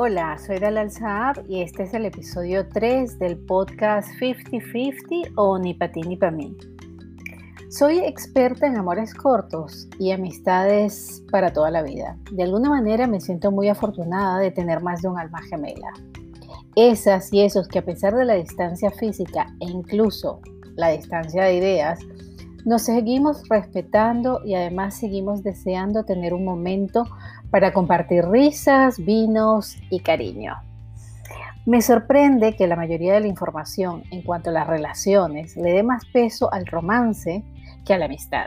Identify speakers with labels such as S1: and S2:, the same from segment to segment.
S1: Hola, soy Dalal Saab y este es el episodio 3 del podcast 50-50 o Ni pa ti ni pa mí. Soy experta en amores cortos y amistades para toda la vida. De alguna manera me siento muy afortunada de tener más de un alma gemela. Esas y esos que a pesar de la distancia física e incluso la distancia de ideas, nos seguimos respetando y además seguimos deseando tener un momento para compartir risas, vinos y cariño. Me sorprende que la mayoría de la información en cuanto a las relaciones le dé más peso al romance que a la amistad.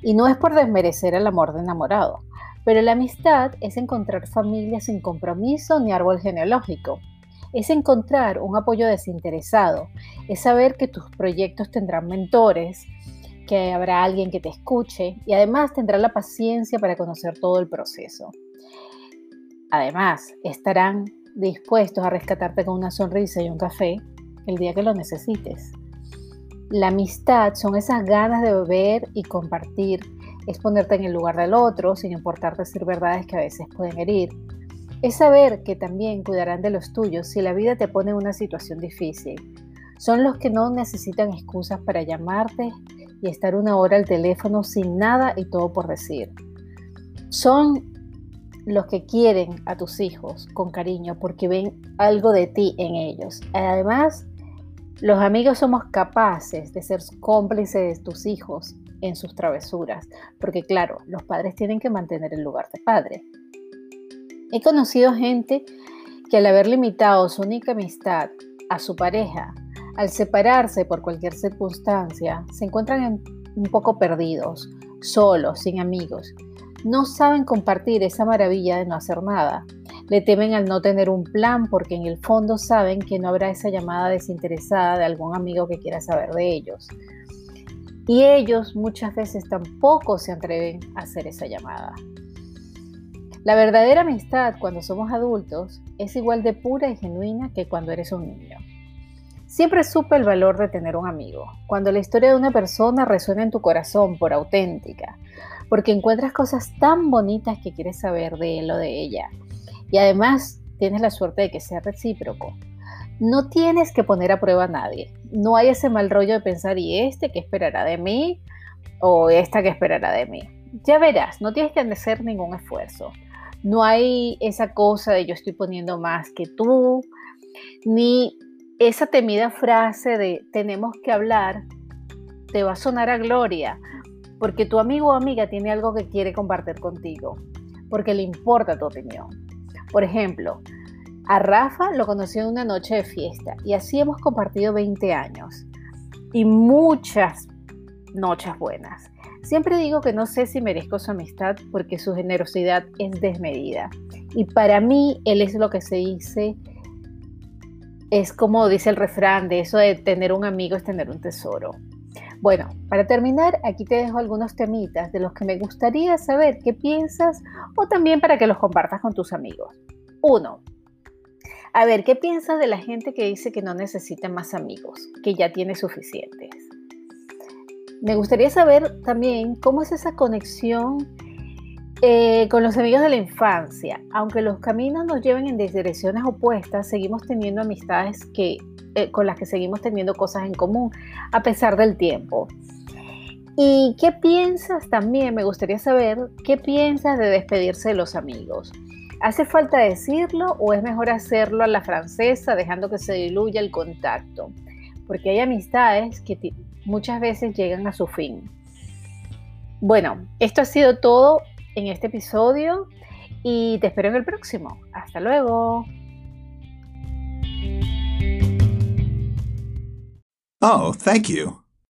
S1: Y no es por desmerecer el amor de enamorado, pero la amistad es encontrar familias sin compromiso ni árbol genealógico. Es encontrar un apoyo desinteresado, es saber que tus proyectos tendrán mentores, que habrá alguien que te escuche y además tendrá la paciencia para conocer todo el proceso. Además, estarán dispuestos a rescatarte con una sonrisa y un café el día que lo necesites. La amistad son esas ganas de beber y compartir, es ponerte en el lugar del otro sin importar decir verdades que a veces pueden herir. Es saber que también cuidarán de los tuyos si la vida te pone en una situación difícil. Son los que no necesitan excusas para llamarte y estar una hora al teléfono sin nada y todo por decir. Son los que quieren a tus hijos con cariño porque ven algo de ti en ellos. Además, los amigos somos capaces de ser cómplices de tus hijos en sus travesuras, porque claro, los padres tienen que mantener el lugar de padre. He conocido gente que al haber limitado su única amistad a su pareja al separarse por cualquier circunstancia, se encuentran un poco perdidos, solos, sin amigos. No saben compartir esa maravilla de no hacer nada. Le temen al no tener un plan porque en el fondo saben que no habrá esa llamada desinteresada de algún amigo que quiera saber de ellos. Y ellos muchas veces tampoco se atreven a hacer esa llamada. La verdadera amistad cuando somos adultos es igual de pura y genuina que cuando eres un niño. Siempre supe el valor de tener un amigo, cuando la historia de una persona resuena en tu corazón por auténtica, porque encuentras cosas tan bonitas que quieres saber de él o de ella, y además tienes la suerte de que sea recíproco. No tienes que poner a prueba a nadie, no hay ese mal rollo de pensar, ¿y este que esperará de mí? o esta que esperará de mí. Ya verás, no tienes que hacer ningún esfuerzo. No hay esa cosa de yo estoy poniendo más que tú, ni esa temida frase de tenemos que hablar te va a sonar a gloria, porque tu amigo o amiga tiene algo que quiere compartir contigo, porque le importa tu opinión. Por ejemplo, a Rafa lo conocí en una noche de fiesta y así hemos compartido 20 años y muchas noches buenas. Siempre digo que no sé si merezco su amistad porque su generosidad es desmedida. Y para mí, él es lo que se dice es como dice el refrán de eso de tener un amigo es tener un tesoro. Bueno, para terminar, aquí te dejo algunos temitas de los que me gustaría saber qué piensas o también para que los compartas con tus amigos. Uno, a ver, ¿qué piensas de la gente que dice que no necesita más amigos, que ya tiene suficientes? Me gustaría saber también cómo es esa conexión eh, con los amigos de la infancia, aunque los caminos nos lleven en direcciones opuestas, seguimos teniendo amistades que, eh, con las que seguimos teniendo cosas en común a pesar del tiempo. ¿Y qué piensas también? Me gustaría saber qué piensas de despedirse de los amigos. ¿Hace falta decirlo o es mejor hacerlo a la francesa dejando que se diluya el contacto? Porque hay amistades que muchas veces llegan a su fin. Bueno, esto ha sido todo en este episodio y te espero en el próximo. Hasta luego.
S2: Oh, thank you.